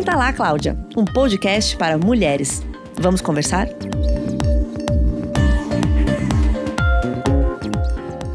Senta lá, Cláudia, um podcast para mulheres. Vamos conversar?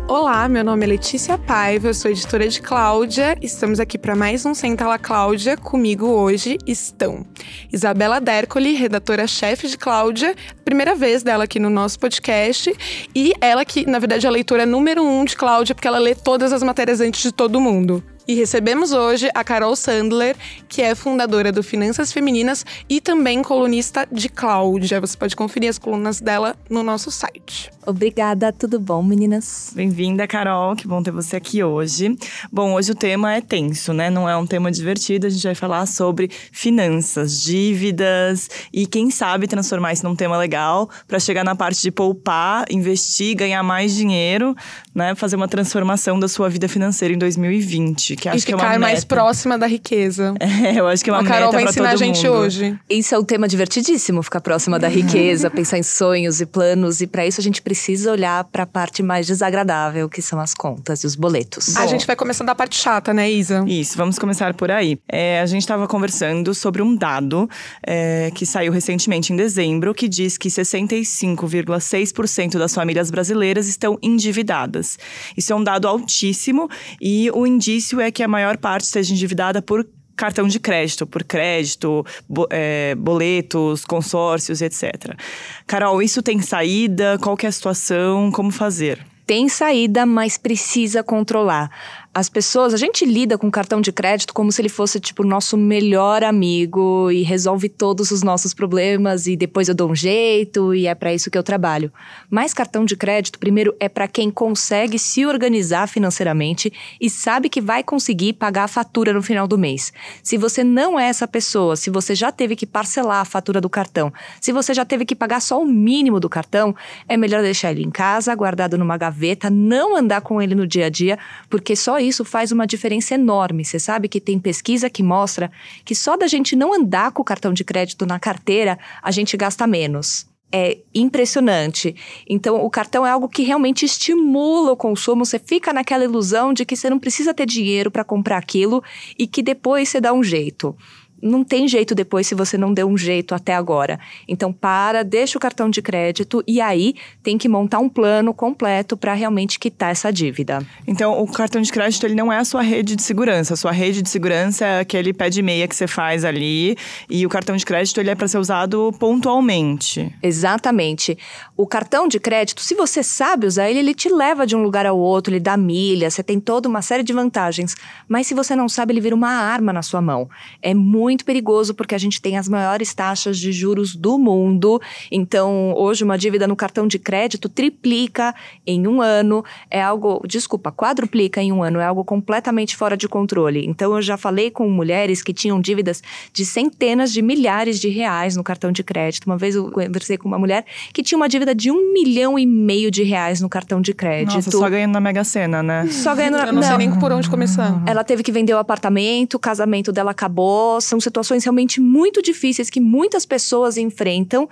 Olá, meu nome é Letícia Paiva, eu sou editora de Cláudia. Estamos aqui para mais um Senta lá Cláudia. Comigo hoje estão Isabela Dercoli, redatora-chefe de Cláudia, primeira vez dela aqui no nosso podcast, e ela que, na verdade, é a leitora número um de Cláudia, porque ela lê todas as matérias antes de todo mundo. E recebemos hoje a Carol Sandler, que é fundadora do Finanças Femininas e também colunista de Cláudia. Você pode conferir as colunas dela no nosso site. Obrigada, tudo bom, meninas? Bem-vinda, Carol, que bom ter você aqui hoje. Bom, hoje o tema é tenso, né? Não é um tema divertido, a gente vai falar sobre finanças, dívidas e quem sabe transformar isso num tema legal para chegar na parte de poupar, investir, ganhar mais dinheiro, né? Fazer uma transformação da sua vida financeira em 2020 que acho e que é uma meta. mais próxima da riqueza. É, eu acho que é uma a Carol meta vai ensinar a gente mundo. hoje. Isso é um tema divertidíssimo, ficar próxima da riqueza, pensar em sonhos e planos. E para isso a gente precisa olhar para a parte mais desagradável, que são as contas e os boletos. Bom. A gente vai começar da parte chata, né, Isa? Isso, vamos começar por aí. É, a gente estava conversando sobre um dado é, que saiu recentemente em dezembro, que diz que 65,6% das famílias brasileiras estão endividadas. Isso é um dado altíssimo e o indício é que a maior parte esteja endividada por cartão de crédito, por crédito, é, boletos, consórcios, etc. Carol, isso tem saída? Qual é a situação? Como fazer? Tem saída, mas precisa controlar as pessoas, a gente lida com cartão de crédito como se ele fosse tipo o nosso melhor amigo e resolve todos os nossos problemas e depois eu dou um jeito e é para isso que eu trabalho. Mas cartão de crédito, primeiro, é para quem consegue se organizar financeiramente e sabe que vai conseguir pagar a fatura no final do mês. Se você não é essa pessoa, se você já teve que parcelar a fatura do cartão, se você já teve que pagar só o mínimo do cartão, é melhor deixar ele em casa, guardado numa gaveta, não andar com ele no dia a dia, porque só isso faz uma diferença enorme. Você sabe que tem pesquisa que mostra que só da gente não andar com o cartão de crédito na carteira, a gente gasta menos é impressionante. Então, o cartão é algo que realmente estimula o consumo. Você fica naquela ilusão de que você não precisa ter dinheiro para comprar aquilo e que depois você dá um jeito não tem jeito depois se você não deu um jeito até agora. Então, para, deixa o cartão de crédito e aí tem que montar um plano completo para realmente quitar essa dívida. Então, o cartão de crédito ele não é a sua rede de segurança. A sua rede de segurança é aquele pé de meia que você faz ali e o cartão de crédito ele é para ser usado pontualmente. Exatamente. O cartão de crédito, se você sabe usar ele, ele te leva de um lugar ao outro, ele dá milha, você tem toda uma série de vantagens. Mas se você não sabe, ele vira uma arma na sua mão. É muito muito perigoso porque a gente tem as maiores taxas de juros do mundo. Então, hoje, uma dívida no cartão de crédito triplica em um ano. É algo, desculpa, quadruplica em um ano. É algo completamente fora de controle. Então, eu já falei com mulheres que tinham dívidas de centenas de milhares de reais no cartão de crédito. Uma vez eu conversei com uma mulher que tinha uma dívida de um milhão e meio de reais no cartão de crédito. Nossa, só ganhando na Mega Sena, né? Só ganhando na... Eu não, não sei nem por onde começar. Ela teve que vender o apartamento, o casamento dela acabou. São situações realmente muito difíceis que muitas pessoas enfrentam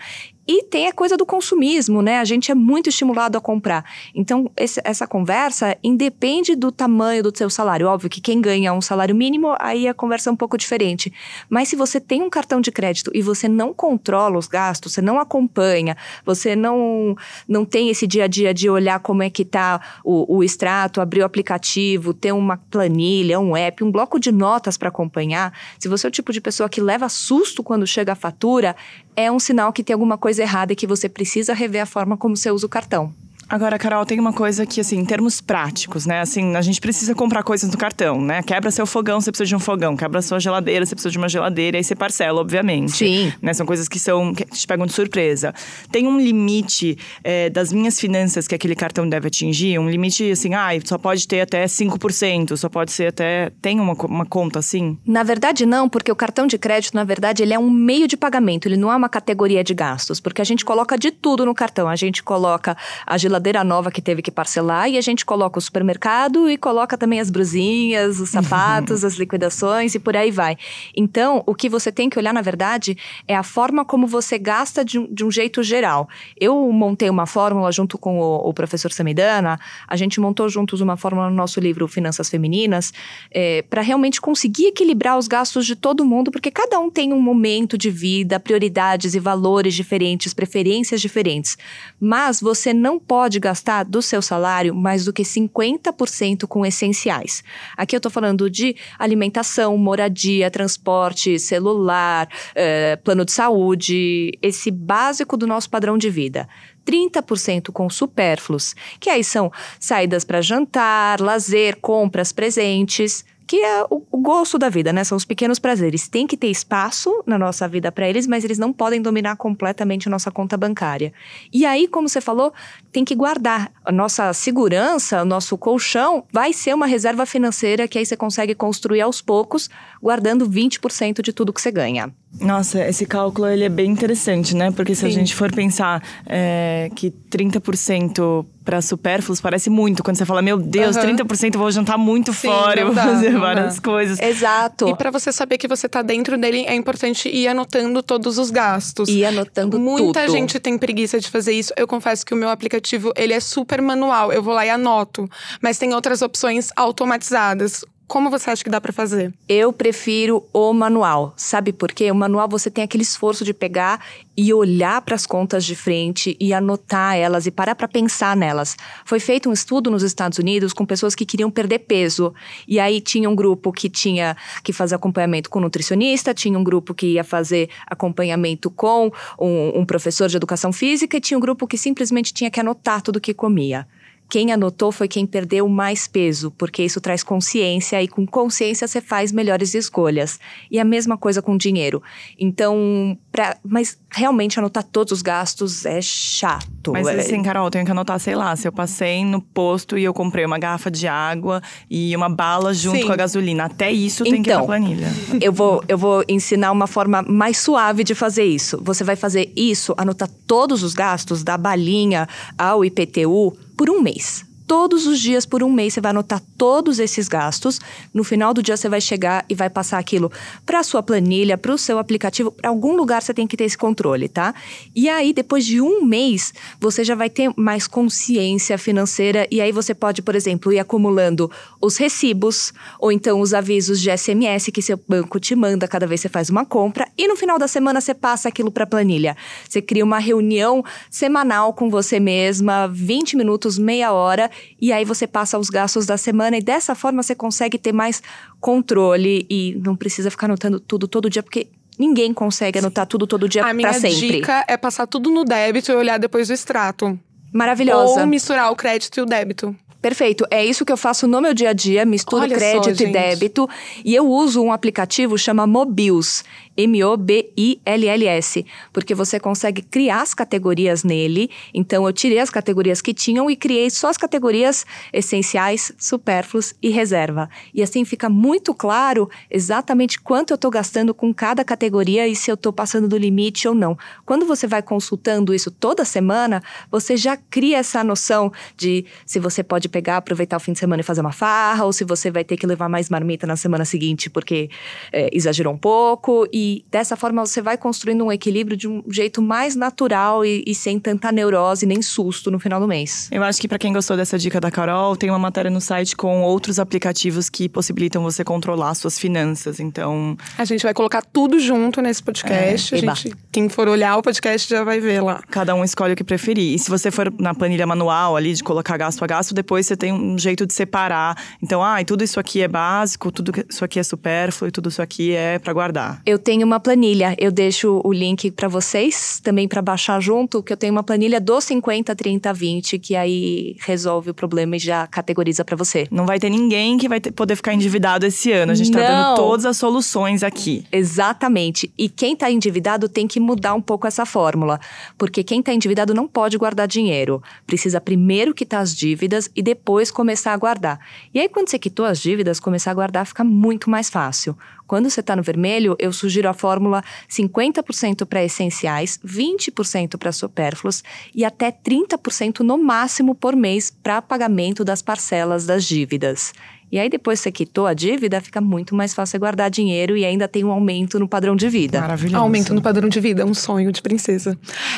e tem a coisa do consumismo, né? A gente é muito estimulado a comprar. Então, esse, essa conversa independe do tamanho do seu salário. Óbvio que quem ganha um salário mínimo, aí a conversa é um pouco diferente. Mas se você tem um cartão de crédito e você não controla os gastos, você não acompanha, você não, não tem esse dia a dia de olhar como é que tá o, o extrato, abrir o aplicativo, ter uma planilha, um app, um bloco de notas para acompanhar, se você é o tipo de pessoa que leva susto quando chega a fatura, é um sinal que tem alguma coisa errada e que você precisa rever a forma como você usa o cartão. Agora, Carol, tem uma coisa que, assim, em termos práticos, né? Assim, a gente precisa comprar coisas no cartão, né? Quebra seu fogão, você precisa de um fogão. Quebra sua geladeira, você precisa de uma geladeira. Aí você parcela, obviamente. Sim. Né? São coisas que são que te pegam de surpresa. Tem um limite é, das minhas finanças que aquele cartão deve atingir? Um limite, assim, ah, só pode ter até 5%, só pode ser até... Tem uma, uma conta assim? Na verdade, não, porque o cartão de crédito, na verdade, ele é um meio de pagamento. Ele não é uma categoria de gastos. Porque a gente coloca de tudo no cartão. A gente coloca a geladeira geladeira nova que teve que parcelar e a gente coloca o supermercado e coloca também as brusinhas, os sapatos, as liquidações e por aí vai. Então, o que você tem que olhar, na verdade, é a forma como você gasta de um, de um jeito geral. Eu montei uma fórmula junto com o, o professor Samidana, a gente montou juntos uma fórmula no nosso livro Finanças Femininas, é, para realmente conseguir equilibrar os gastos de todo mundo, porque cada um tem um momento de vida, prioridades e valores diferentes, preferências diferentes. Mas você não pode gastar do seu salário mais do que 50% com essenciais. Aqui eu estou falando de alimentação, moradia, transporte, celular, eh, plano de saúde, esse básico do nosso padrão de vida. 30% com supérfluos, que aí são saídas para jantar, lazer, compras, presentes que é o, o, gosto da vida, né? São os pequenos prazeres. Tem que ter espaço na nossa vida para eles, mas eles não podem dominar completamente a nossa conta bancária. E aí, como você falou, tem que guardar. A nossa segurança, o nosso colchão, vai ser uma reserva financeira que aí você consegue construir aos poucos, guardando 20% de tudo que você ganha. Nossa, esse cálculo ele é bem interessante, né? Porque se Sim. a gente for pensar é, que 30% para supérfluos parece muito. Quando você fala, meu Deus, uhum. 30% eu vou jantar muito Sim, fora, eu vou dá, fazer várias dá. coisas. Exato. E para você saber que você tá dentro dele, é importante ir anotando todos os gastos. Ir anotando Muita tudo. gente tem preguiça de fazer isso. Eu confesso que o meu aplicativo, ele é super manual. Eu vou lá e anoto. Mas tem outras opções automatizadas. Como você acha que dá para fazer? Eu prefiro o manual. Sabe por quê? O manual você tem aquele esforço de pegar e olhar para as contas de frente e anotar elas e parar para pensar nelas. Foi feito um estudo nos Estados Unidos com pessoas que queriam perder peso. E aí tinha um grupo que tinha que fazer acompanhamento com nutricionista, tinha um grupo que ia fazer acompanhamento com um, um professor de educação física e tinha um grupo que simplesmente tinha que anotar tudo que comia. Quem anotou foi quem perdeu mais peso, porque isso traz consciência e com consciência você faz melhores escolhas. E a mesma coisa com dinheiro. Então, pra, mas realmente anotar todos os gastos é chato. Mas é... assim, Carol, eu tenho que anotar, sei lá, se eu passei no posto e eu comprei uma garrafa de água e uma bala junto Sim. com a gasolina. Até isso tem então, que ir pra então, planilha. Eu vou, eu vou ensinar uma forma mais suave de fazer isso. Você vai fazer isso, anotar todos os gastos, da balinha ao IPTU, por um mês todos os dias por um mês você vai anotar todos esses gastos. No final do dia você vai chegar e vai passar aquilo para a sua planilha, para o seu aplicativo, para algum lugar você tem que ter esse controle, tá? E aí depois de um mês você já vai ter mais consciência financeira e aí você pode, por exemplo, ir acumulando os recibos ou então os avisos de SMS que seu banco te manda cada vez que você faz uma compra e no final da semana você passa aquilo para a planilha. Você cria uma reunião semanal com você mesma, 20 minutos, meia hora e aí você passa os gastos da semana e dessa forma você consegue ter mais controle e não precisa ficar anotando tudo todo dia, porque ninguém consegue anotar tudo todo dia para sempre. A minha dica é passar tudo no débito e olhar depois do extrato. Maravilhosa. Ou misturar o crédito e o débito. Perfeito. É isso que eu faço no meu dia a dia, misturo Olha crédito só, e débito. E eu uso um aplicativo chama Mobius. M-O-B-I-L-L-S, porque você consegue criar as categorias nele. Então, eu tirei as categorias que tinham e criei só as categorias essenciais, supérfluos e reserva. E assim fica muito claro exatamente quanto eu estou gastando com cada categoria e se eu estou passando do limite ou não. Quando você vai consultando isso toda semana, você já cria essa noção de se você pode pegar, aproveitar o fim de semana e fazer uma farra, ou se você vai ter que levar mais marmita na semana seguinte porque é, exagerou um pouco. E e dessa forma você vai construindo um equilíbrio de um jeito mais natural e, e sem tanta neurose nem susto no final do mês. Eu acho que para quem gostou dessa dica da Carol, tem uma matéria no site com outros aplicativos que possibilitam você controlar suas finanças. Então. A gente vai colocar tudo junto nesse podcast. É, a gente, quem for olhar o podcast já vai ver lá. Cada um escolhe o que preferir. E se você for na planilha manual ali de colocar gasto a gasto, depois você tem um jeito de separar. Então, ah, tudo isso aqui é básico, tudo isso aqui é supérfluo e tudo isso aqui é para guardar. Eu tenho tenho uma planilha. Eu deixo o link para vocês também para baixar junto, que eu tenho uma planilha do 50, 30, 20, que aí resolve o problema e já categoriza para você. Não vai ter ninguém que vai ter, poder ficar endividado esse ano. A gente Não. tá dando todas as soluções aqui. Exatamente. E quem tá endividado tem que mudar um pouco essa fórmula, porque quem tá endividado não pode guardar dinheiro. Precisa primeiro quitar as dívidas e depois começar a guardar. E aí quando você quitou as dívidas, começar a guardar fica muito mais fácil Quando você está no vermelho, eu sugiro a fórmula 50% para essenciais, 20% para supérfluos e até 30% no máximo por mês para pagamento das parcelas das dívidas. E aí, depois que você quitou a dívida, fica muito mais fácil guardar dinheiro e ainda tem um aumento no padrão de vida. Maravilhoso. Aumento no padrão de vida, é um sonho de princesa.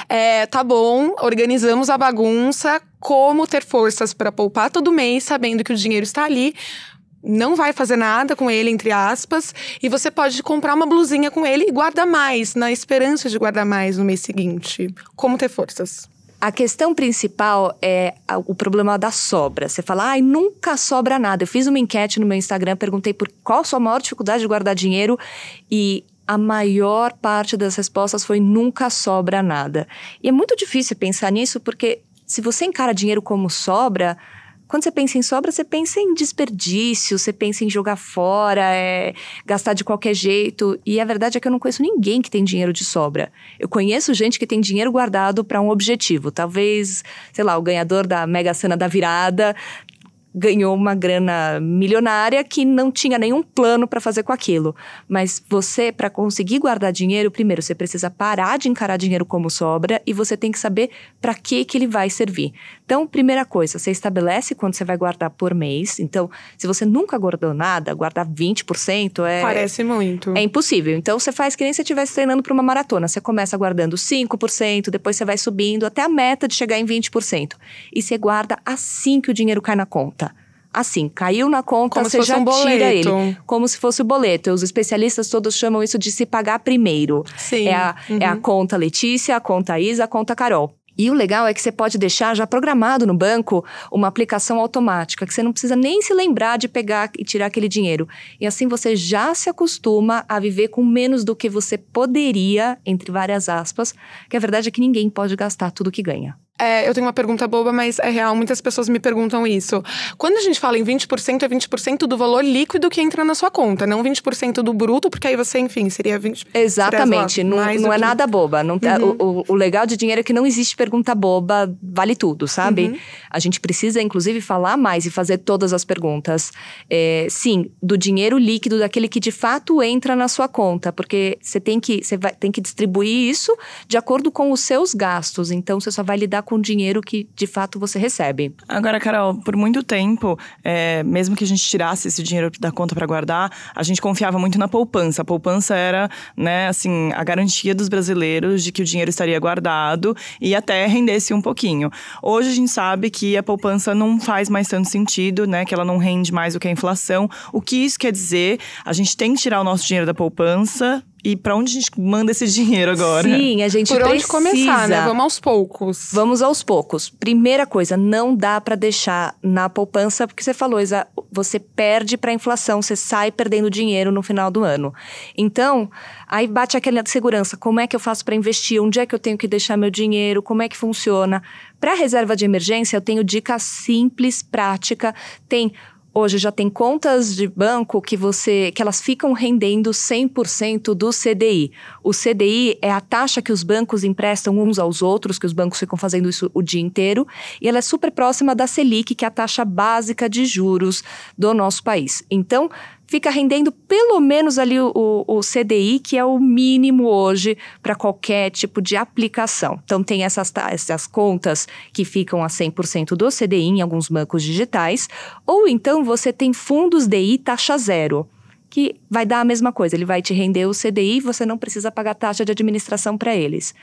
É, tá bom, organizamos a bagunça. Como ter forças para poupar todo mês, sabendo que o dinheiro está ali não vai fazer nada com ele, entre aspas, e você pode comprar uma blusinha com ele e guardar mais, na esperança de guardar mais no mês seguinte. Como ter forças? A questão principal é o problema da sobra. Você fala, ai, nunca sobra nada. Eu fiz uma enquete no meu Instagram, perguntei por qual a sua maior dificuldade de guardar dinheiro e a maior parte das respostas foi nunca sobra nada. E é muito difícil pensar nisso porque se você encara dinheiro como sobra, quando você pensa em sobra, você pensa em desperdício, você pensa em jogar fora, é, gastar de qualquer jeito. E a verdade é que eu não conheço ninguém que tem dinheiro de sobra. Eu conheço gente que tem dinheiro guardado para um objetivo. Talvez, sei lá, o ganhador da Mega Sena da virada ganhou uma grana milionária que não tinha nenhum plano para fazer com aquilo. Mas você, para conseguir guardar dinheiro, primeiro você precisa parar de encarar dinheiro como sobra e você tem que saber para que que ele vai servir. Então, primeira coisa, você estabelece quanto você vai guardar por mês. Então, se você nunca guardou nada, guardar 20% é Parece muito. É impossível. Então, você faz que nem se estivesse treinando para uma maratona. Você começa guardando 5%, depois você vai subindo até a meta de chegar em 20%. E você guarda assim que o dinheiro cai na conta assim, caiu na conta, Como você já um tira ele. Como se fosse o boleto. Os especialistas todos chamam isso de se pagar primeiro. Sim. É a, uhum. é a conta Letícia, a conta Isa, a conta Carol. E o legal é que você pode deixar já programado no banco uma aplicação automática, que você não precisa nem se lembrar de pegar e tirar aquele dinheiro. E assim você já se acostuma a viver com menos do que você poderia, entre várias aspas, que a verdade é que ninguém pode gastar tudo que ganha. É, eu tenho uma pergunta boba, mas é real, muitas pessoas me perguntam isso. Quando a gente fala em 20%, é 20% do valor líquido que entra na sua conta, não 20% do bruto, porque aí você, enfim, seria 20%. Exatamente, seria, não, não é que... nada boba. Não, tá, uhum. o, o, legal de dinheiro é que não existe pergunta boba, vale tudo, sabe? Uhum. A gente precisa, inclusive, falar mais e fazer todas as perguntas. É, sim, do dinheiro líquido, daquele que de fato entra na sua conta, porque você tem que, você vai, tem que distribuir isso de acordo com os seus gastos. Então, você só vai lidar com o dinheiro que de fato você recebe. Agora, Carol, por muito tempo, é, mesmo que a gente tirasse esse dinheiro da conta para guardar, a gente confiava muito na poupança. A poupança era, né, assim, a garantia dos brasileiros de que o dinheiro estaria guardado e até rendesse um pouquinho. Hoje a gente sabe que a poupança não faz mais tanto sentido, né, que ela não rende mais do que a inflação. O que isso quer dizer? A gente tem que tirar o nosso dinheiro da poupança e para onde a gente manda esse dinheiro agora? Sim, a gente Por precisa. onde começar, né? Vamos aos poucos. Vamos aos poucos. Primeira coisa, não dá para deixar na poupança, porque você falou, Isa, você perde para a inflação, você sai perdendo dinheiro no final do ano. Então, aí bate aquela segurança, como é que eu faço para investir? Onde é que eu tenho que deixar meu dinheiro? Como é que funciona? Para reserva de emergência, eu tenho dica simples, prática. Tem Hoje já tem contas de banco que você que elas ficam rendendo 100% do CDI. O CDI é a taxa que os bancos emprestam uns aos outros, que os bancos ficam fazendo isso o dia inteiro, e ela é super próxima da Selic, que é a taxa básica de juros do nosso país. Então, fica rendendo pelo menos ali o, o, CDI, que é o mínimo hoje para qualquer tipo de aplicação. Então, tem essas, essas contas que ficam a 100% do CDI em alguns bancos digitais, ou então você tem fundos DI taxa zero. Que vai dar a mesma coisa, ele vai te render o CDI, você não precisa pagar taxa de administração para eles.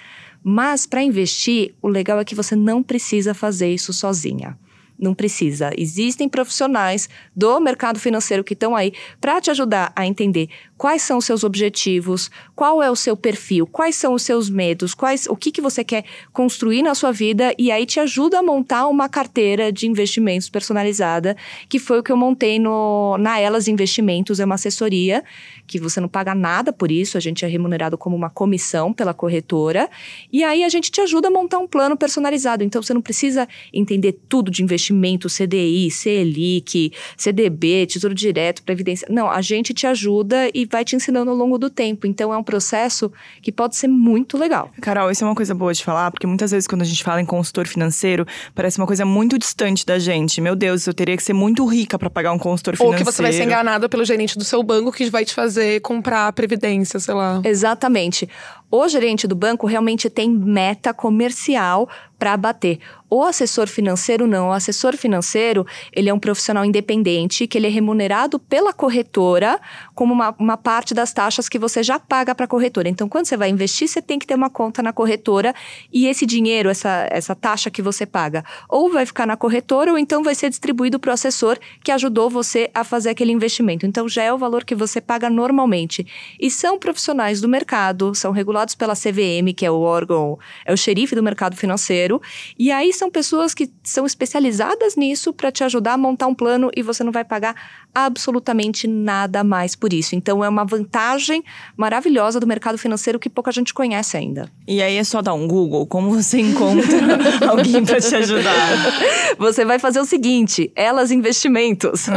Mas para investir, o legal é que você não precisa fazer isso sozinha. Não precisa. Existem profissionais do mercado financeiro que estão aí para te ajudar a entender quais são os seus objetivos, qual é o seu perfil, quais são os seus medos, quais, o que, que você quer construir na sua vida e aí te ajuda a montar uma carteira de investimentos personalizada, que foi o que eu montei no, na Elas Investimentos, é uma assessoria que você não paga nada por isso, a gente é remunerado como uma comissão pela corretora, e aí a gente te ajuda a montar um plano personalizado, então você não precisa entender tudo de investimento investimento, CDI, Selic, CDB, Tesouro Direto, Previdência. Não, a gente te ajuda e vai te ensinando ao longo do tempo. Então é um processo que pode ser muito legal. Carol, isso é uma coisa boa de falar, porque muitas vezes quando a gente fala em consultor financeiro, parece uma coisa muito distante da gente. Meu Deus, eu teria que ser muito rica para pagar um consultor financeiro. Ou que você vai ser enganada pelo gerente do seu banco que vai te fazer comprar a previdência, sei lá. Exatamente. O gerente do banco realmente tem meta comercial para bater. O assessor financeiro não. O assessor financeiro, ele é um profissional independente, que ele é remunerado pela corretora como uma, uma parte das taxas que você já paga para a corretora. Então, quando você vai investir, você tem que ter uma conta na corretora e esse dinheiro, essa, essa taxa que você paga, ou vai ficar na corretora ou então vai ser distribuído para o assessor que ajudou você a fazer aquele investimento. Então, já é o valor que você paga normalmente. E são profissionais do mercado, são regulados pela CVM, que é o órgão, é o xerife do mercado financeiro. E aí são pessoas que são especializadas nisso para te ajudar a montar um plano e você não vai pagar absolutamente nada mais por isso. Então é uma vantagem maravilhosa do mercado financeiro que pouca gente conhece ainda. E aí é só dar um Google, como você encontra alguém para te ajudar? Você vai fazer o seguinte, Elas Investimentos. Uhum.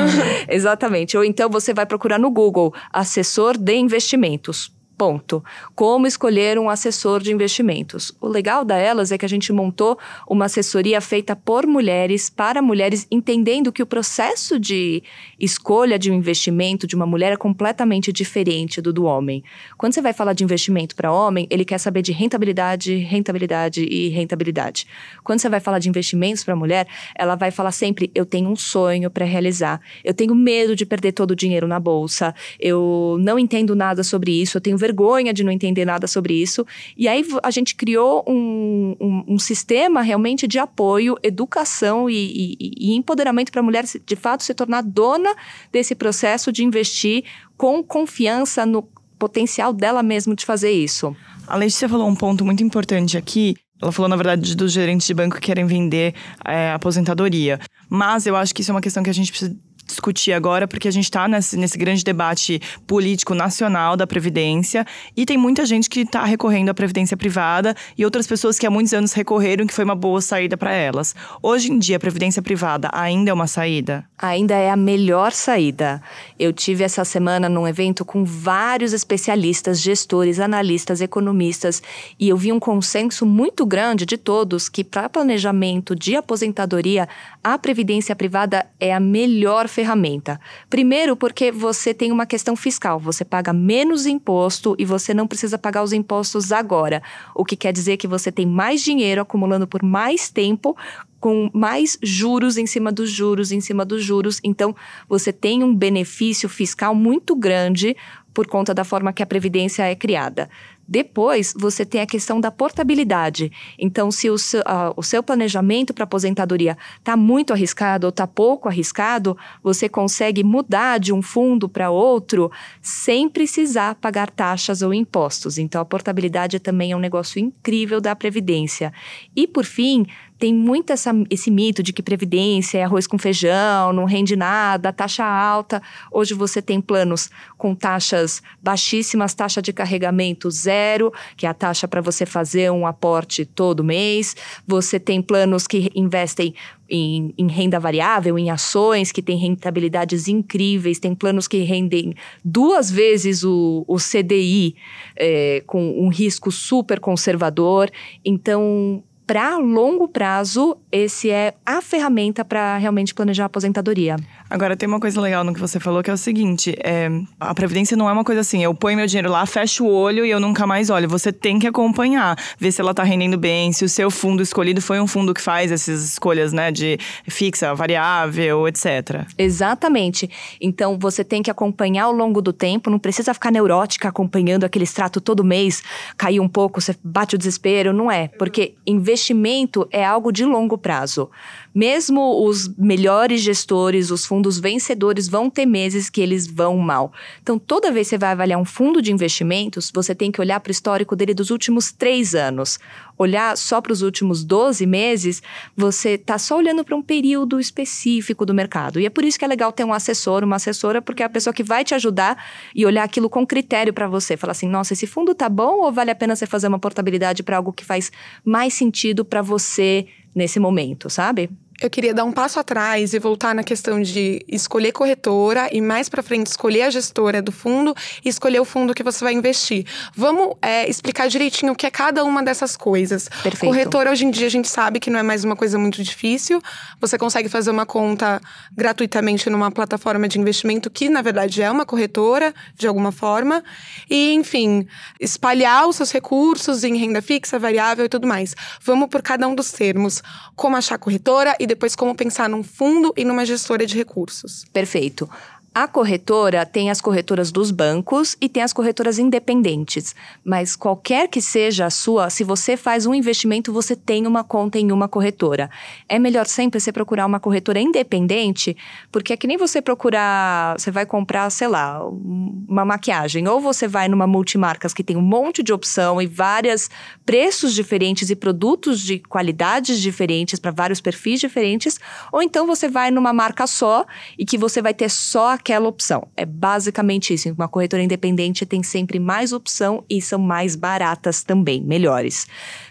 Exatamente. Ou então você vai procurar no Google assessor de investimentos. Ponto. Como escolher um assessor de investimentos? O legal da Elas é que a gente montou uma assessoria feita por mulheres, para mulheres, entendendo que o processo de escolha de um investimento de uma mulher é completamente diferente do do homem. Quando você vai falar de investimento para homem, ele quer saber de rentabilidade, rentabilidade e rentabilidade. Quando você vai falar de investimentos para mulher, ela vai falar sempre: eu tenho um sonho para realizar, eu tenho medo de perder todo o dinheiro na bolsa, eu não entendo nada sobre isso, eu tenho vergonha de não entender nada sobre isso. E aí a gente criou um, um, um sistema realmente de apoio, educação e, e, e empoderamento para a mulher de fato se tornar dona desse processo de investir com confiança no potencial dela mesma de fazer isso. A Letícia falou um ponto muito importante aqui. Ela falou, na verdade, dos gerentes de banco que querem vender é, aposentadoria. Mas eu acho que isso é uma questão que a gente precisa discutir agora, porque a gente está nesse, nesse grande debate político nacional da Previdência e tem muita gente que está recorrendo à Previdência privada e outras pessoas que há muitos anos recorreram que foi uma boa saída para elas. Hoje em dia, a Previdência privada ainda é uma saída? Ainda é a melhor saída. Eu tive essa semana num evento com vários especialistas, gestores, analistas, economistas e eu vi um consenso muito grande de todos que para planejamento de aposentadoria, a Previdência privada é a melhor ferramenta. Primeiro, porque você tem uma questão fiscal, você paga menos imposto e você não precisa pagar os impostos agora, o que quer dizer que você tem mais dinheiro acumulando por mais tempo com mais juros em cima dos juros, em cima dos juros. Então, você tem um benefício fiscal muito grande por conta da forma que a previdência é criada. Depois, você tem a questão da portabilidade. Então, se o seu, uh, o seu planejamento para aposentadoria está muito arriscado ou está pouco arriscado, você consegue mudar de um fundo para outro sem precisar pagar taxas ou impostos. Então, a portabilidade também é um negócio incrível da Previdência. E, por fim, tem muito essa, esse mito de que previdência é arroz com feijão, não rende nada, taxa alta. Hoje você tem planos com taxas baixíssimas, taxa de carregamento zero, que é a taxa para você fazer um aporte todo mês. Você tem planos que investem em, em, renda variável, em ações que têm rentabilidades incríveis, tem planos que rendem duas vezes o, o CDI, é, com um risco super conservador. Então, para longo prazo, esse é a ferramenta para realmente planejar a aposentadoria. Agora, tem uma coisa legal no que você falou, que é o seguinte: é, a Previdência não é uma coisa assim, eu ponho meu dinheiro lá, fecho o olho e eu nunca mais olho. Você tem que acompanhar, ver se ela está rendendo bem, se o seu fundo escolhido foi um fundo que faz essas escolhas, né, de fixa, variável, etc. Exatamente. Então, você tem que acompanhar ao longo do tempo, não precisa ficar neurótica acompanhando aquele extrato todo mês, cair um pouco, você bate o desespero, não é. Porque investimento é algo de longo prazo. Mesmo os melhores gestores, os fundos vencedores, vão ter meses que eles vão mal. Então, toda vez que você vai avaliar um fundo de investimentos, você tem que olhar para o histórico dele dos últimos três anos. Olhar só para os últimos 12 meses, você está só olhando para um período específico do mercado. E é por isso que é legal ter um assessor, uma assessora, porque é a pessoa que vai te ajudar e olhar aquilo com critério para você. Falar assim, nossa, esse fundo tá bom ou vale a pena você fazer uma portabilidade para algo que faz mais sentido para você nesse momento, sabe? Eu queria dar um passo atrás e voltar na questão de escolher corretora e mais para frente escolher a gestora do fundo e escolher o fundo que você vai investir. Vamos é, explicar direitinho o que é cada uma dessas coisas. Perfeito. Corretora hoje em dia a gente sabe que não é mais uma coisa muito difícil. Você consegue fazer uma conta gratuitamente numa plataforma de investimento que na verdade é uma corretora de alguma forma e enfim espalhar os seus recursos em renda fixa, variável e tudo mais. Vamos por cada um dos termos. Como achar corretora e depois como pensar num fundo e numa gestora de recursos. Perfeito. A corretora tem as corretoras dos bancos e tem as corretoras independentes. Mas qualquer que seja a sua, se você faz um investimento, você tem uma conta em uma corretora. É melhor sempre você procurar uma corretora independente, porque é que nem você procurar, você vai comprar, sei lá, uma maquiagem, ou você vai numa multimarcas que tem um monte de opção e vários preços diferentes e produtos de qualidades diferentes para vários perfis diferentes, ou então você vai numa marca só e que você vai ter só aquela opção. É basicamente isso. Uma corretora independente tem sempre mais opção e são mais baratas também, melhores.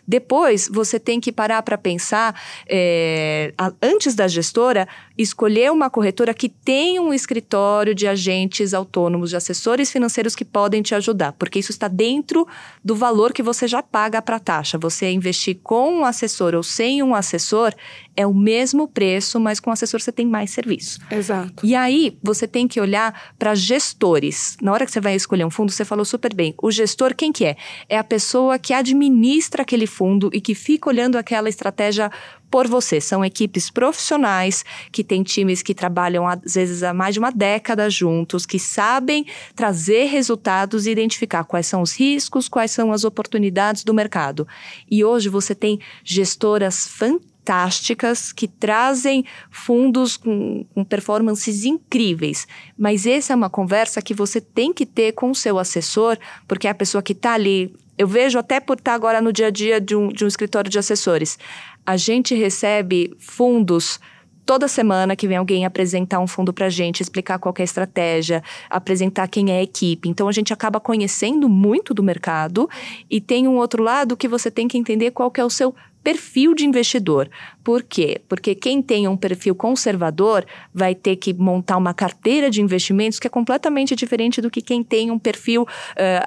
Depois, você tem que parar para pensar, é, antes da gestora, escolher uma corretora que tenha um escritório de agentes autônomos, de assessores financeiros que podem te ajudar, porque isso está dentro do valor que você já paga para a taxa. Você investir com um assessor ou sem um assessor é o mesmo preço, mas com o assessor você tem mais serviço. Exato. E aí, você tem que olhar para gestores. Na hora que você vai escolher um fundo, você falou super bem. O gestor, quem que é? É a pessoa que administra aquele fundo e que fica olhando aquela estratégia por você. São equipes profissionais que têm times que trabalham às vezes há mais de uma década juntos, que sabem trazer resultados e identificar quais são os riscos, quais são as oportunidades do mercado. E hoje você tem gestoras fantásticas que trazem fundos com, com, performances incríveis. Mas essa é uma conversa que você tem que ter com o seu assessor, porque é a pessoa que está ali eu vejo até por estar agora no dia a dia de um, de um escritório de assessores. A gente recebe fundos toda semana que vem alguém apresentar um fundo para gente, explicar qual é a estratégia, apresentar quem é a equipe. Então a gente acaba conhecendo muito do mercado e tem um outro lado que você tem que entender qual que é o seu perfil de investidor. Por quê? Porque quem tem um perfil conservador vai ter que montar uma carteira de investimentos que é completamente diferente do que quem tem um perfil uh,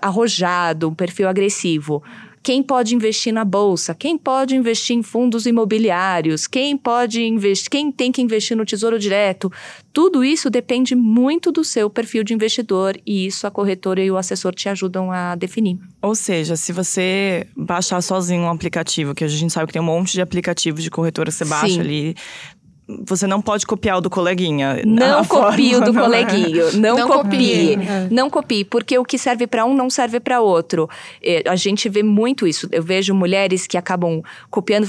arrojado, um perfil agressivo quem pode investir na bolsa, quem pode investir em fundos imobiliários, quem pode investir, quem tem que investir no Tesouro Direto. Tudo isso depende muito do seu perfil de investidor e isso a corretora e o assessor te ajudam a definir. Ou seja, se você baixar sozinho um aplicativo, que a gente sabe que tem um monte de aplicativos de corretora que você baixa Sim. ali, você não pode copiar o do coleguinha. Não copie o do não é. coleguinho. Não, não copie. copie. É. Não copie, porque o que serve para um não serve para outro. É, a gente vê muito isso. Eu vejo mulheres que acabam copiando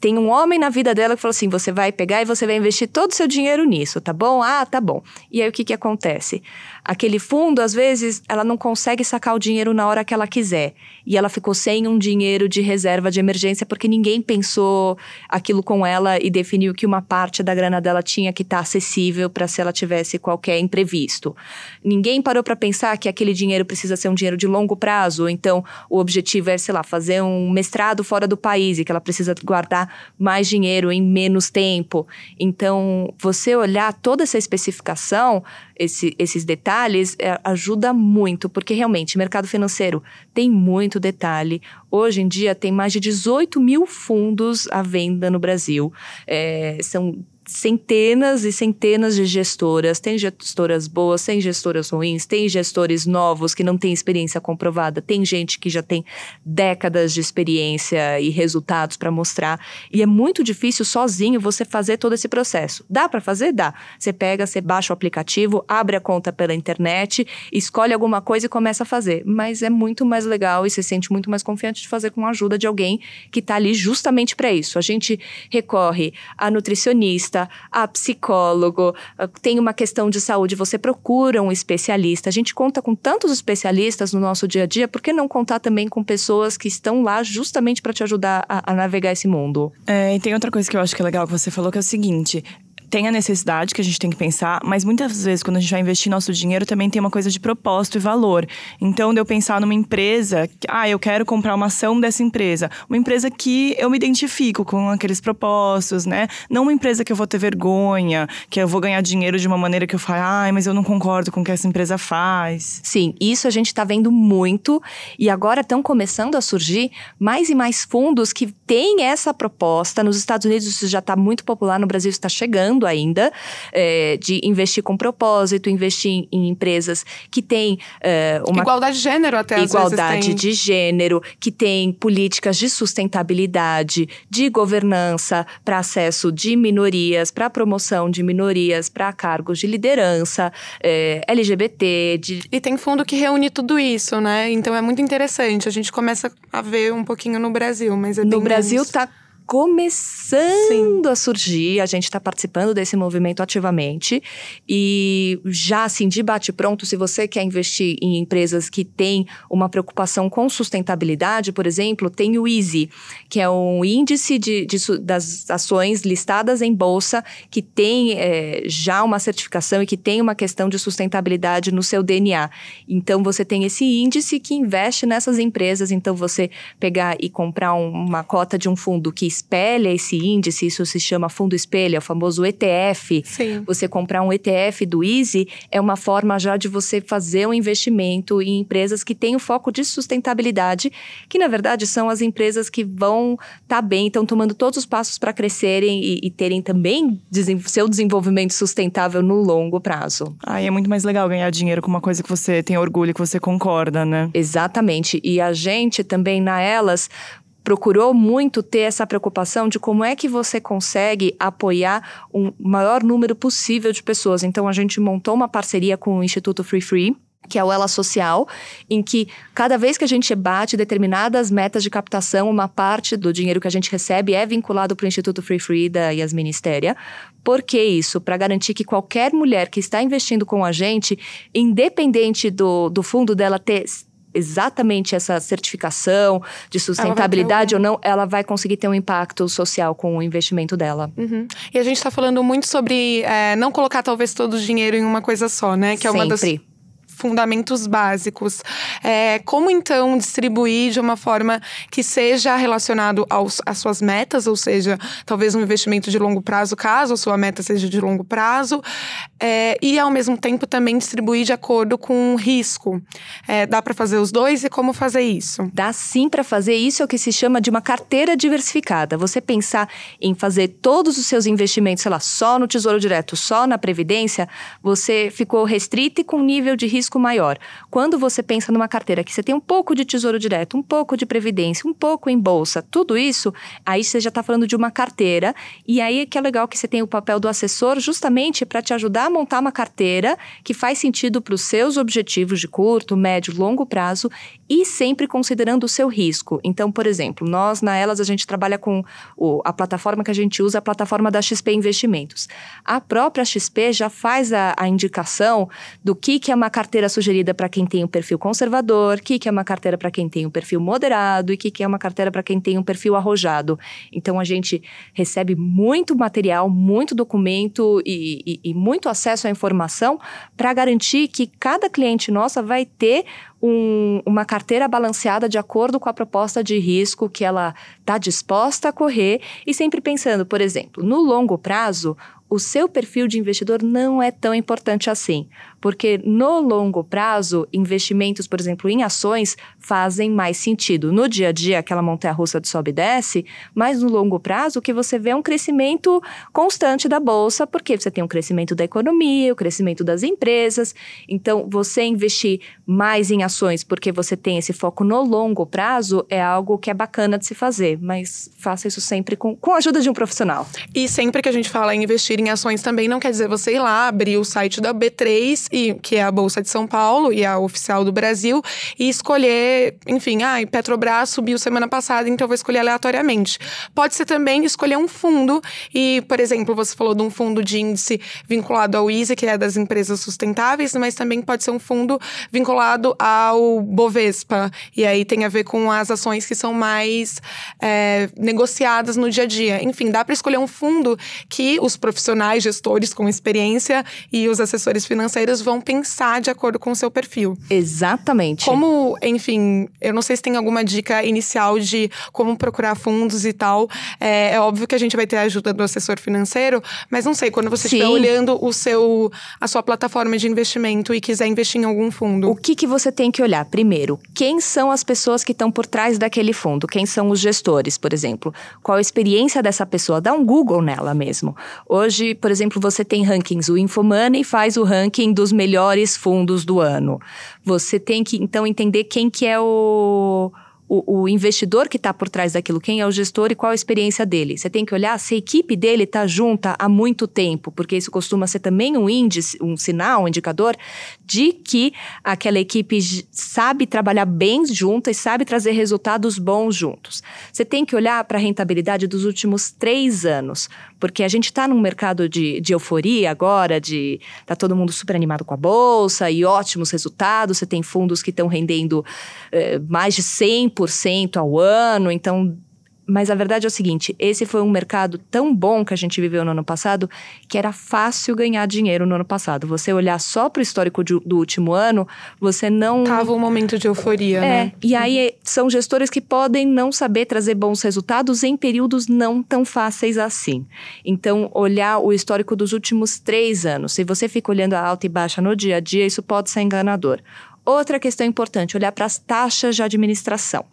tem um homem na vida dela que falou assim: você vai pegar e você vai investir todo o seu dinheiro nisso, tá bom? Ah, tá bom. E aí o que, que acontece? Aquele fundo, às vezes, ela não consegue sacar o dinheiro na hora que ela quiser. E ela ficou sem um dinheiro de reserva de emergência porque ninguém pensou aquilo com ela e definiu que uma parte da grana dela tinha que estar tá acessível para se ela tivesse qualquer imprevisto. Ninguém parou para pensar que aquele dinheiro precisa ser um dinheiro de longo prazo, então o objetivo é, sei lá, fazer um mestrado fora do país e que ela precisa guardar mais dinheiro em menos tempo. Então, você olhar toda essa especificação, esse, esses detalhes, é, ajuda muito, porque realmente, mercado financeiro tem muito detalhe. Hoje em dia, tem mais de 18 mil fundos à venda no Brasil. É, são centenas e centenas de gestoras. Tem gestoras boas, tem gestoras ruins, tem gestores novos que não têm experiência comprovada, tem gente que já tem décadas de experiência e resultados para mostrar. E é muito difícil sozinho você fazer todo esse processo. Dá para fazer? Dá. Você pega, você baixa o aplicativo, abre a conta pela internet, escolhe alguma coisa e começa a fazer. Mas é muito mais legal e se sente muito mais confiante de fazer com a ajuda de alguém que está ali justamente para isso. A gente recorre a nutricionista, a psicólogo, ah, tem uma questão de saúde, você procura um especialista. A gente conta com tantos especialistas no nosso dia a dia, por que não contar também com pessoas que estão lá justamente para te ajudar a, a, navegar esse mundo? É, e tem outra coisa que eu acho que é legal que você falou, que é o seguinte: tem a necessidade que a gente tem que pensar, mas muitas vezes quando a gente vai investir nosso dinheiro também tem uma coisa de propósito e valor. Então, de eu pensar numa empresa, ah, eu quero comprar uma ação dessa empresa, uma empresa que eu me identifico com aqueles propósitos, né? Não uma empresa que eu vou ter vergonha, que eu vou ganhar dinheiro de uma maneira que eu falo, ai, mas eu não concordo com o que essa empresa faz. Sim, isso a gente está vendo muito e agora estão começando a surgir mais e mais fundos que têm essa proposta. Nos Estados Unidos isso já está muito popular, no Brasil está chegando ainda, é, de investir com propósito, investir em, em empresas que têm é, uma. Igualdade de gênero, até Igualdade de gênero, que tem políticas de sustentabilidade, de governança para acesso de minorias, para promoção de minorias, para cargos de liderança, é, LGBT. De... E tem fundo que reúne tudo isso, né? Então é muito interessante. A gente começa a ver um pouquinho no Brasil, mas é No Brasil está começando Sim. a surgir, a gente está participando desse movimento ativamente e já assim de bate pronto, se você quer investir em empresas que têm uma preocupação com sustentabilidade, por exemplo, tem o Easy, que é um índice de, de das ações listadas em bolsa que tem é, já uma certificação e que tem uma questão de sustentabilidade no seu DNA. Então você tem esse índice que investe nessas empresas. Então você pegar e comprar um, uma cota de um fundo que espelha esse índice, isso se chama fundo espelho, é o famoso ETF. Sim. Você comprar um ETF do Easy é uma forma já de você fazer um investimento em empresas que têm o foco de sustentabilidade, que na verdade são as empresas que vão estar tá bem, estão tomando todos os passos para crescerem e, e, terem também seu desenvolvimento sustentável no longo prazo. Ah, é muito mais legal ganhar dinheiro com uma coisa que você tem orgulho, que você concorda, né? Exatamente. E a gente também na Elas procurou muito ter essa preocupação de como é que você consegue apoiar um maior número possível de pessoas. Então a gente montou uma parceria com o Instituto Free Free, que é o Ela Social, em que cada vez que a gente bate determinadas metas de captação, uma parte do dinheiro que a gente recebe é vinculado para o Instituto Free Free da Yas Ministéria. Por que isso? Para garantir que qualquer mulher que está investindo com a gente, independente do, do fundo dela ter exatamente essa certificação de sustentabilidade ou não, ela vai conseguir ter um impacto social com o investimento dela. Uhum. E a gente está falando muito sobre é, não colocar talvez todo o dinheiro em uma coisa só, né? Que é Sempre. uma das fundamentos básicos. É, como então distribuir de uma forma que seja relacionado aos, às suas metas, ou seja, talvez um investimento de longo prazo, caso a sua meta seja de longo prazo, é, e ao mesmo tempo também distribuir de acordo com o risco. É, dá para fazer os dois e como fazer isso? Dá sim para fazer isso, é o que se chama de uma carteira diversificada. Você pensar em fazer todos os seus investimentos, sei lá, só no Tesouro Direto, só na Previdência, você ficou restrito e com nível de risco risco maior. Quando você pensa numa carteira que você tem um pouco de tesouro direto, um pouco de previdência, um pouco em bolsa, tudo isso, aí você já está falando de uma carteira. E aí é que é legal que você tem o papel do assessor justamente para te ajudar a montar uma carteira que faz sentido para os seus objetivos de curto, médio, longo prazo e sempre considerando o seu risco. Então, por exemplo, nós na Elas a gente trabalha com o, a plataforma que a gente usa, a plataforma da XP Investimentos. A própria XP já faz a, a indicação do que, que é uma carteira carteira sugerida para quem tem um perfil conservador, o que, que é uma carteira para quem tem um perfil moderado e o que, que é uma carteira para quem tem um perfil arrojado. Então a gente recebe muito material, muito documento e, e, e muito acesso à informação para garantir que cada cliente nossa vai ter um, uma carteira balanceada de acordo com a proposta de risco que ela está disposta a correr e sempre pensando, por exemplo, no longo prazo, o seu perfil de investidor não é tão importante assim, porque no longo prazo, investimentos, por exemplo, em ações fazem mais sentido. No dia a dia, aquela montanha-russa de sobe e desce, mas no longo prazo, o que você vê é um crescimento constante da bolsa, porque você tem um crescimento da economia, o crescimento das empresas. Então, você investir mais em ações porque você tem esse foco no longo prazo é algo que é bacana de se fazer, mas faça isso sempre com, com a ajuda de um profissional. E sempre que a gente fala em investir em ações também não quer dizer você ir lá abrir o site da B3 e que é a Bolsa de São Paulo e a oficial do Brasil, e escolher, enfim, ah, Petrobras subiu semana passada, então eu vou escolher aleatoriamente. Pode ser também escolher um fundo e, por exemplo, você falou de um fundo de índice vinculado ao ISE, que é das empresas sustentáveis, mas também pode ser um fundo vinculado ao Bovespa. E aí tem a ver com as ações que são mais é, negociadas no dia a dia. Enfim, dá para escolher um fundo que os profissionais, gestores com experiência e os assessores financeiros vão pensar de acordo com o seu perfil. Exatamente. Como, enfim, eu não sei se tem alguma dica inicial de como procurar fundos e tal. É, é óbvio que a gente vai ter a ajuda do assessor financeiro, mas não sei, quando você estiver olhando o seu, a sua plataforma de investimento e quiser investir em algum fundo. O que, que você tem que olhar? Primeiro, quem são as pessoas que estão por trás daquele fundo? Quem são os gestores, por exemplo? Qual a experiência dessa pessoa? Dá um Google nela mesmo. Hoje, por exemplo, você tem rankings. O Infomoney faz o ranking dos melhores fundos do ano. Você tem que, então, entender quem que é o o, o investidor que está por trás daquilo, quem é o gestor e qual a experiência dele. Você tem que olhar se a equipe dele está junta há muito tempo, porque isso costuma ser também um índice, um sinal, um indicador de que aquela equipe sabe trabalhar bem junta e sabe trazer resultados bons juntos. Você tem que olhar para a rentabilidade dos últimos três anos, porque a gente está num mercado de, de euforia agora, de tá todo mundo super animado com a bolsa e ótimos resultados. Você tem fundos que estão rendendo eh, mais de 100% 100% ao ano, então mas a verdade é o seguinte: esse foi um mercado tão bom que a gente viveu no ano passado que era fácil ganhar dinheiro no ano passado. Você olhar só para o histórico de, do último ano, você não. Tava um momento de euforia, é, né? E aí são gestores que podem não saber trazer bons resultados em períodos não tão fáceis assim. Então, olhar o histórico dos últimos três anos. Se você fica olhando a alta e baixa no dia a dia, isso pode ser enganador. Outra questão importante, olhar para as taxas de administração,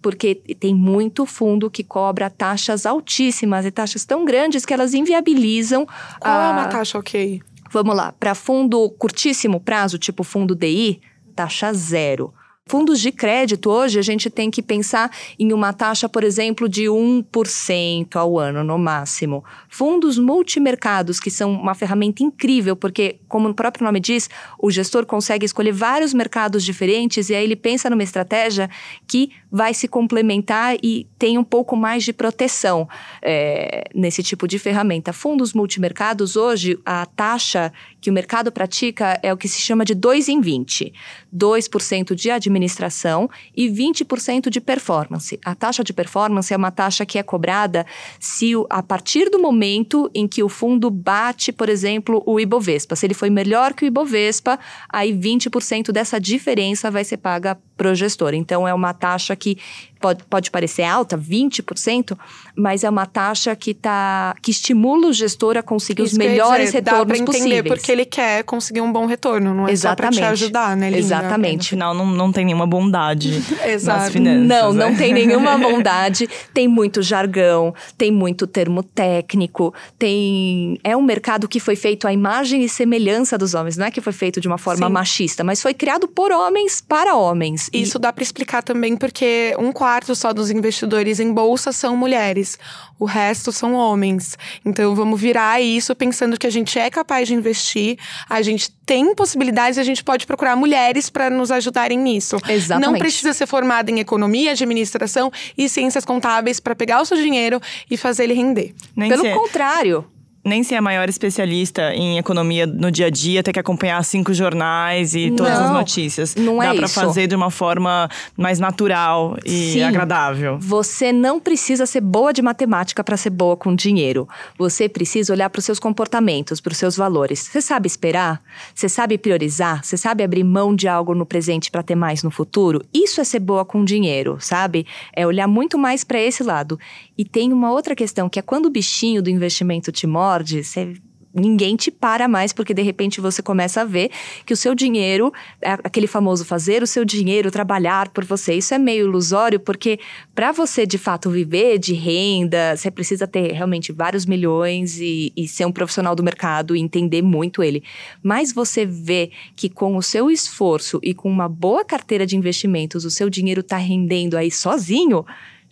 porque tem muito fundo que cobra taxas altíssimas e taxas tão grandes que elas inviabilizam. Qual a... é uma taxa ok? Vamos lá, para fundo curtíssimo prazo, tipo fundo DI, taxa zero. Fundos de crédito, hoje, a gente tem que pensar em uma taxa, por exemplo, de 1% ao ano, no máximo. Fundos multimercados, que são uma ferramenta incrível, porque, como o próprio nome diz, o gestor consegue escolher vários mercados diferentes e aí ele pensa numa estratégia que vai se complementar e tem um pouco mais de proteção é, nesse tipo de ferramenta. Fundos multimercados, hoje, a taxa que o mercado pratica é o que se chama de 2 em 20. 2% de administração administração e 20% de performance. A taxa de performance é uma taxa que é cobrada se a partir do momento em que o fundo bate, por exemplo, o Ibovespa. Se ele foi melhor que o Ibovespa, aí 20% dessa diferença vai ser paga para o gestor. Então, é uma taxa que pode, pode parecer alta, 20%, mas é uma taxa que, tá, que estimula o gestor a conseguir Isso os melhores dizer, retornos dá pra entender porque ele quer conseguir um bom retorno, não é Exatamente. só para te ajudar, né, Linda? Exatamente. No final, não, não tem nenhuma bondade nas finanças. Não, né? não tem nenhuma bondade. tem muito jargão, tem muito termo técnico, tem... É um mercado que foi feito à imagem e semelhança dos homens, não é que foi feito de uma forma Sim. machista, mas foi criado por homens para homens. Isso e... dá para explicar também porque um quarto só dos investidores em bolsa são mulheres, o resto são homens. Então vamos virar isso pensando que a gente é capaz de investir, a gente tem possibilidades, a gente pode procurar mulheres para nos ajudarem nisso. Exatamente. Não precisa ser formada em economia, administração e ciências contábeis para pegar o seu dinheiro e fazer ele render. Nem Pelo contrário, nem ser a maior especialista em economia no dia a dia, ter que acompanhar cinco jornais e todas não, as notícias. Não Dá é para fazer de uma forma mais natural e Sim, agradável. Você não precisa ser boa de matemática para ser boa com dinheiro. Você precisa olhar para os seus comportamentos, para os seus valores. Você sabe esperar? Você sabe priorizar? Você sabe abrir mão de algo no presente para ter mais no futuro? Isso é ser boa com dinheiro, sabe? É olhar muito mais para esse lado. E tem uma outra questão que é quando o bichinho do investimento te morde, você ninguém te para mais, porque de repente você começa a ver que o seu dinheiro, aquele famoso fazer o seu dinheiro trabalhar por você, isso é meio ilusório, porque para você de fato viver de renda, você precisa ter realmente vários milhões e, e ser um profissional do mercado e entender muito ele. Mas você vê que com o seu esforço e com uma boa carteira de investimentos, o seu dinheiro está rendendo aí sozinho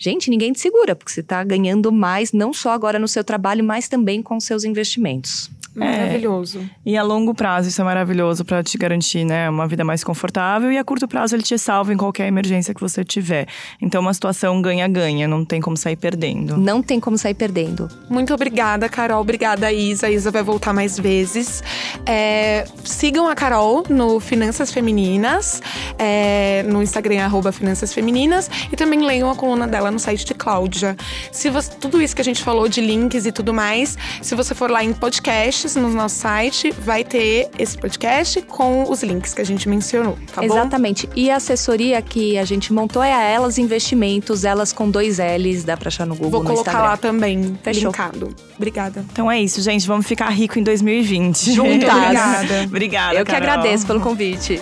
Gente, ninguém te segura, porque você está ganhando mais, não só agora no seu trabalho, mas também com seus investimentos. Maravilhoso. E a longo prazo isso é maravilhoso para te garantir, né, uma vida mais confortável e a curto prazo ele te salva em qualquer emergência que você tiver. Então uma situação ganha-ganha, não tem como sair perdendo. Não tem como sair perdendo. Muito obrigada, Carol. Obrigada, Isa. A Isa vai voltar mais vezes. É, sigam a Carol no Finanças Femininas, é, no Instagram, arroba Finanças Femininas, e também leiam a coluna dela no site de Cláudia. Se você, tudo isso que a gente falou de links e tudo mais, se você for lá em podcast, podcasts no nosso site, vai ter esse podcast com os links que a gente mencionou, tá Exatamente. bom? E a assessoria que a gente montou é a Elas Investimentos, elas com dois L's, dá pra achar no Google, Vou no colocar Instagram. lá também, Fechou. linkado. Obrigada. Então é isso, gente. Vamos ficar rico em 2020. Juntas. Obrigada. Obrigada. Eu que Carol. agradeço pelo convite.